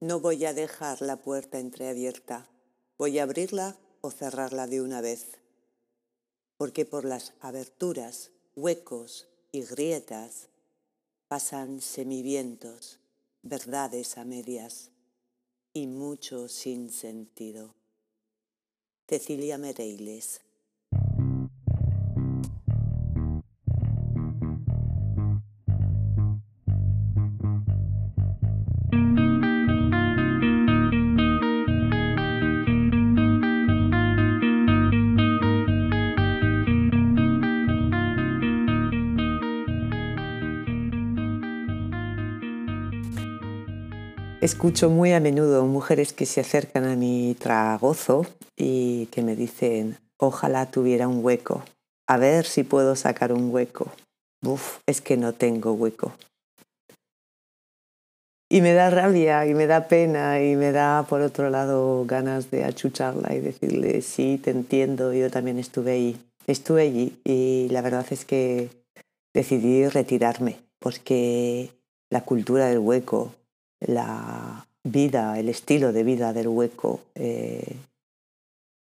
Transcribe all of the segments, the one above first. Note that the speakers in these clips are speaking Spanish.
No voy a dejar la puerta entreabierta, voy a abrirla o cerrarla de una vez, porque por las aberturas, huecos y grietas pasan semivientos, verdades a medias y mucho sin sentido. Cecilia Mereiles Escucho muy a menudo mujeres que se acercan a mi tragozo y que me dicen, ojalá tuviera un hueco, a ver si puedo sacar un hueco. Uf, es que no tengo hueco. Y me da rabia y me da pena y me da, por otro lado, ganas de achucharla y decirle, sí, te entiendo, yo también estuve ahí. Estuve allí y la verdad es que decidí retirarme porque la cultura del hueco, la vida, el estilo de vida del hueco eh,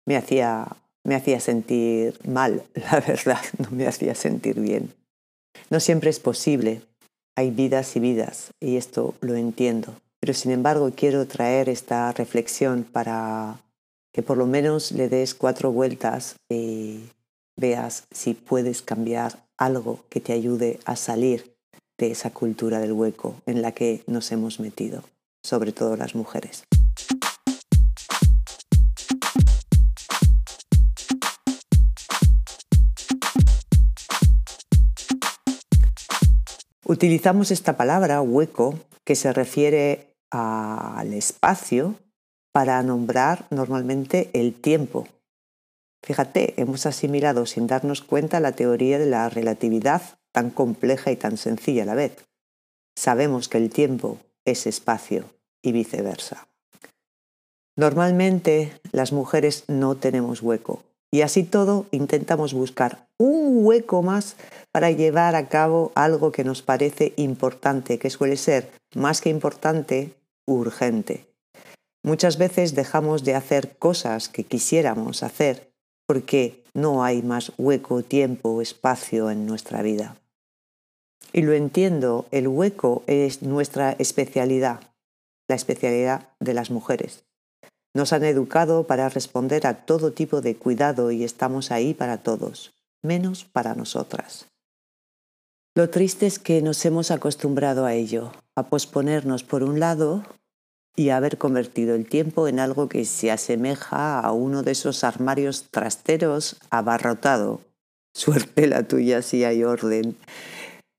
me, hacía, me hacía sentir mal, la verdad, no me hacía sentir bien. No siempre es posible, hay vidas y vidas, y esto lo entiendo. Pero sin embargo quiero traer esta reflexión para que por lo menos le des cuatro vueltas y veas si puedes cambiar algo que te ayude a salir de esa cultura del hueco en la que nos hemos metido, sobre todo las mujeres. Utilizamos esta palabra hueco que se refiere al espacio para nombrar normalmente el tiempo. Fíjate, hemos asimilado sin darnos cuenta la teoría de la relatividad tan compleja y tan sencilla a la vez. Sabemos que el tiempo es espacio y viceversa. Normalmente las mujeres no tenemos hueco y así todo intentamos buscar un hueco más para llevar a cabo algo que nos parece importante, que suele ser más que importante, urgente. Muchas veces dejamos de hacer cosas que quisiéramos hacer porque no hay más hueco, tiempo o espacio en nuestra vida. Y lo entiendo, el hueco es nuestra especialidad, la especialidad de las mujeres. Nos han educado para responder a todo tipo de cuidado y estamos ahí para todos, menos para nosotras. Lo triste es que nos hemos acostumbrado a ello, a posponernos por un lado y a haber convertido el tiempo en algo que se asemeja a uno de esos armarios trasteros abarrotado. Suerte la tuya si hay orden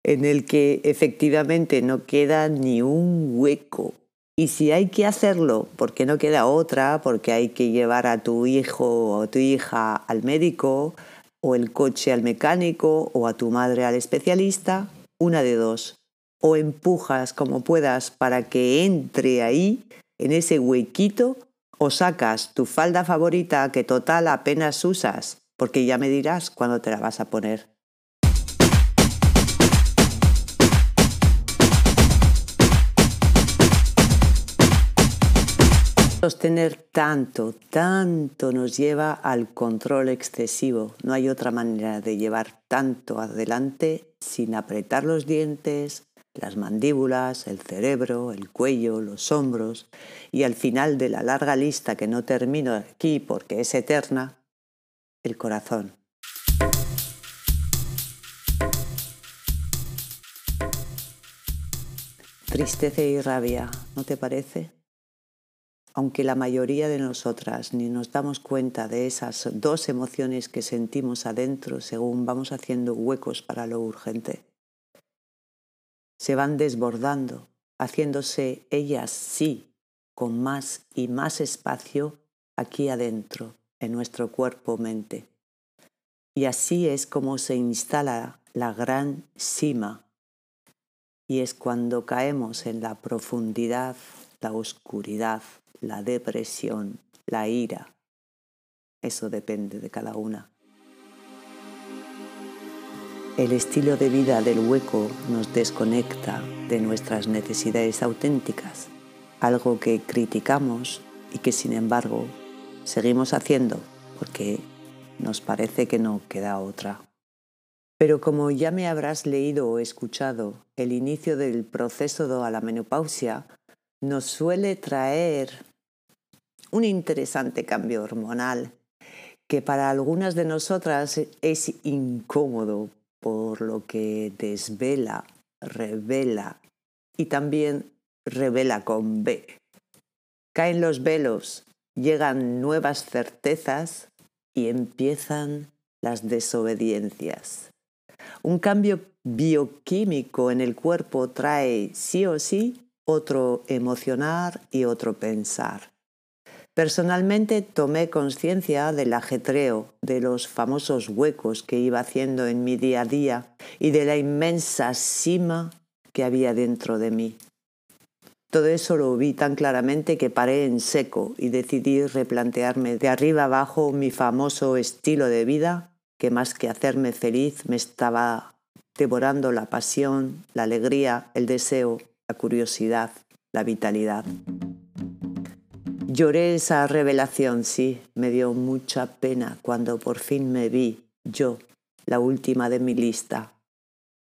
en el que efectivamente no queda ni un hueco. Y si hay que hacerlo porque no queda otra, porque hay que llevar a tu hijo o tu hija al médico, o el coche al mecánico, o a tu madre al especialista, una de dos. O empujas como puedas para que entre ahí, en ese huequito, o sacas tu falda favorita que total apenas usas, porque ya me dirás cuándo te la vas a poner. Sostener tanto, tanto nos lleva al control excesivo. No hay otra manera de llevar tanto adelante sin apretar los dientes, las mandíbulas, el cerebro, el cuello, los hombros y al final de la larga lista que no termino aquí porque es eterna, el corazón. Tristeza y rabia, ¿no te parece? Aunque la mayoría de nosotras ni nos damos cuenta de esas dos emociones que sentimos adentro según vamos haciendo huecos para lo urgente. Se van desbordando, haciéndose ellas sí, con más y más espacio aquí adentro, en nuestro cuerpo-mente. Y así es como se instala la gran cima. Y es cuando caemos en la profundidad, la oscuridad, la depresión, la ira. Eso depende de cada una. El estilo de vida del hueco nos desconecta de nuestras necesidades auténticas, algo que criticamos y que sin embargo seguimos haciendo porque nos parece que no queda otra. Pero como ya me habrás leído o escuchado, el inicio del proceso de la menopausia nos suele traer un interesante cambio hormonal que para algunas de nosotras es incómodo por lo que desvela, revela y también revela con B. Caen los velos, llegan nuevas certezas y empiezan las desobediencias. Un cambio bioquímico en el cuerpo trae sí o sí otro emocionar y otro pensar. Personalmente tomé conciencia del ajetreo, de los famosos huecos que iba haciendo en mi día a día y de la inmensa cima que había dentro de mí. Todo eso lo vi tan claramente que paré en seco y decidí replantearme de arriba abajo mi famoso estilo de vida que más que hacerme feliz me estaba devorando la pasión, la alegría, el deseo, la curiosidad, la vitalidad. Lloré esa revelación, sí, me dio mucha pena cuando por fin me vi, yo, la última de mi lista.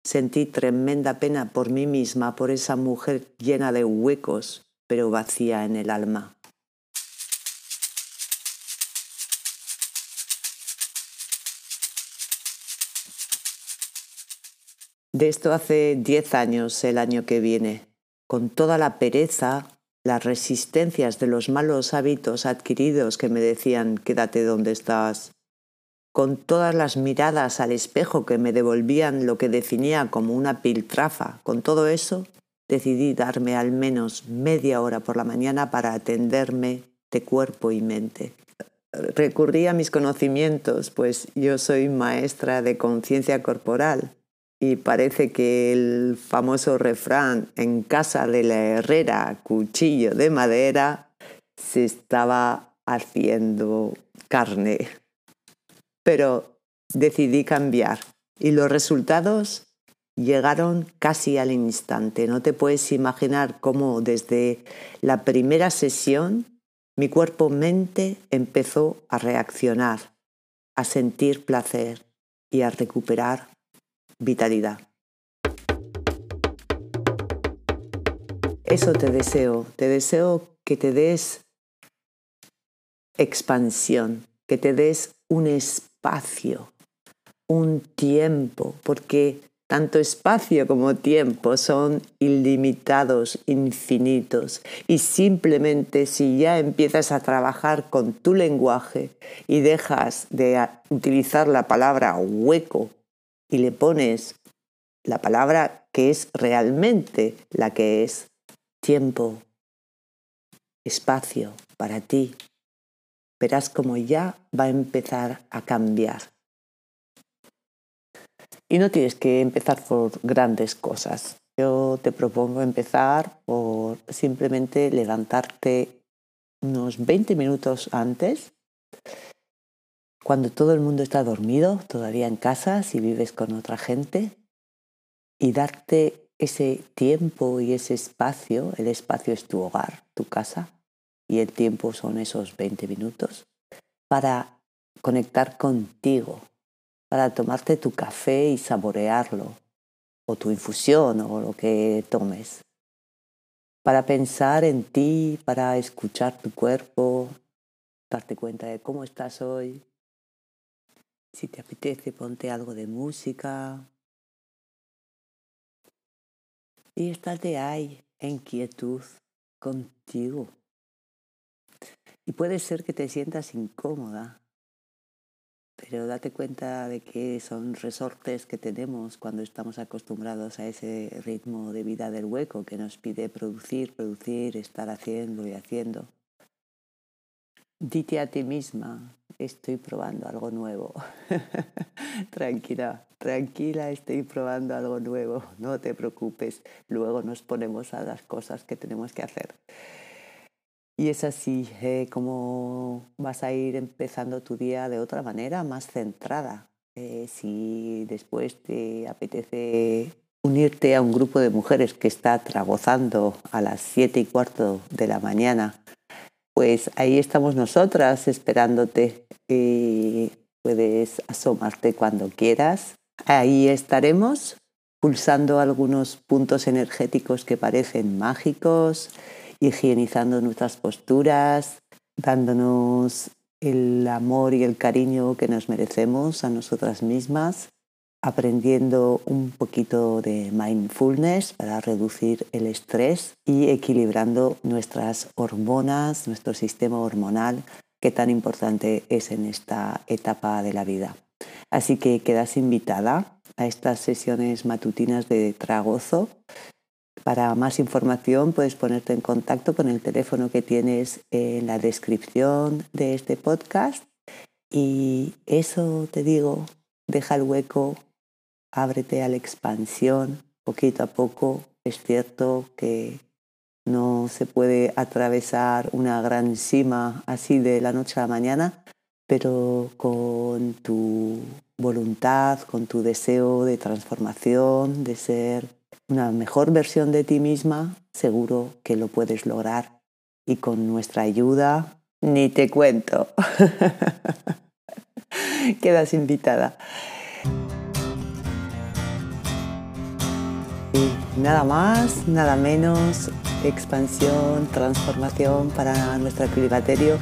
Sentí tremenda pena por mí misma, por esa mujer llena de huecos, pero vacía en el alma. De esto hace diez años, el año que viene, con toda la pereza, las resistencias de los malos hábitos adquiridos que me decían quédate donde estás, con todas las miradas al espejo que me devolvían lo que definía como una piltrafa, con todo eso decidí darme al menos media hora por la mañana para atenderme de cuerpo y mente. Recurrí a mis conocimientos, pues yo soy maestra de conciencia corporal y parece que el famoso refrán en casa de la herrera, cuchillo de madera, se estaba haciendo carne. Pero decidí cambiar y los resultados llegaron casi al instante. No te puedes imaginar cómo desde la primera sesión mi cuerpo-mente empezó a reaccionar, a sentir placer y a recuperar vitalidad. Eso te deseo, te deseo que te des expansión, que te des un espacio, un tiempo, porque tanto espacio como tiempo son ilimitados, infinitos. Y simplemente si ya empiezas a trabajar con tu lenguaje y dejas de utilizar la palabra hueco y le pones la palabra que es realmente la que es tiempo, espacio para ti, verás como ya va a empezar a cambiar. Y no tienes que empezar por grandes cosas. Yo te propongo empezar por simplemente levantarte unos 20 minutos antes cuando todo el mundo está dormido, todavía en casa, si vives con otra gente, y darte ese tiempo y ese espacio, el espacio es tu hogar, tu casa, y el tiempo son esos 20 minutos, para conectar contigo, para tomarte tu café y saborearlo, o tu infusión, o lo que tomes, para pensar en ti, para escuchar tu cuerpo, darte cuenta de cómo estás hoy, si te apetece, ponte algo de música. Y estate ahí en quietud contigo. Y puede ser que te sientas incómoda, pero date cuenta de que son resortes que tenemos cuando estamos acostumbrados a ese ritmo de vida del hueco que nos pide producir, producir, estar haciendo y haciendo. Dite a ti misma, estoy probando algo nuevo. tranquila, tranquila, estoy probando algo nuevo. No te preocupes, luego nos ponemos a las cosas que tenemos que hacer. Y es así eh, como vas a ir empezando tu día de otra manera, más centrada. Eh, si después te apetece unirte a un grupo de mujeres que está tragozando a las 7 y cuarto de la mañana, pues ahí estamos nosotras esperándote y puedes asomarte cuando quieras. Ahí estaremos pulsando algunos puntos energéticos que parecen mágicos, higienizando nuestras posturas, dándonos el amor y el cariño que nos merecemos a nosotras mismas, aprendiendo un poquito de mindfulness para reducir el estrés y equilibrando nuestras hormonas, nuestro sistema hormonal, que tan importante es en esta etapa de la vida. Así que quedas invitada a estas sesiones matutinas de Tragozo para más información puedes ponerte en contacto con el teléfono que tienes en la descripción de este podcast. Y eso te digo, deja el hueco, ábrete a la expansión poquito a poco. Es cierto que no se puede atravesar una gran cima así de la noche a la mañana, pero con tu voluntad, con tu deseo de transformación, de ser una mejor versión de ti misma, seguro que lo puedes lograr. Y con nuestra ayuda, ni te cuento. Quedas invitada. Y nada más, nada menos, expansión, transformación para nuestro climaterio.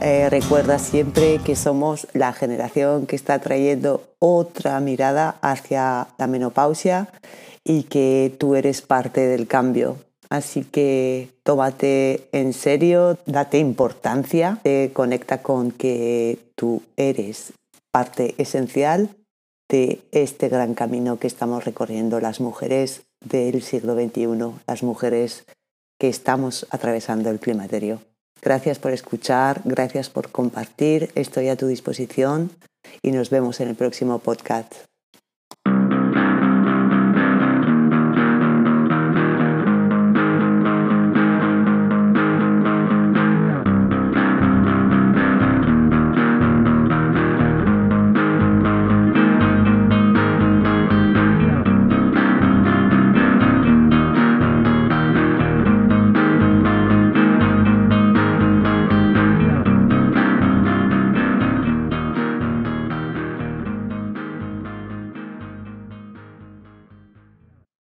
Eh, recuerda siempre que somos la generación que está trayendo otra mirada hacia la menopausia y que tú eres parte del cambio. Así que tómate en serio, date importancia, te conecta con que tú eres parte esencial de este gran camino que estamos recorriendo las mujeres del siglo XXI, las mujeres que estamos atravesando el climaterio. Gracias por escuchar, gracias por compartir, estoy a tu disposición y nos vemos en el próximo podcast.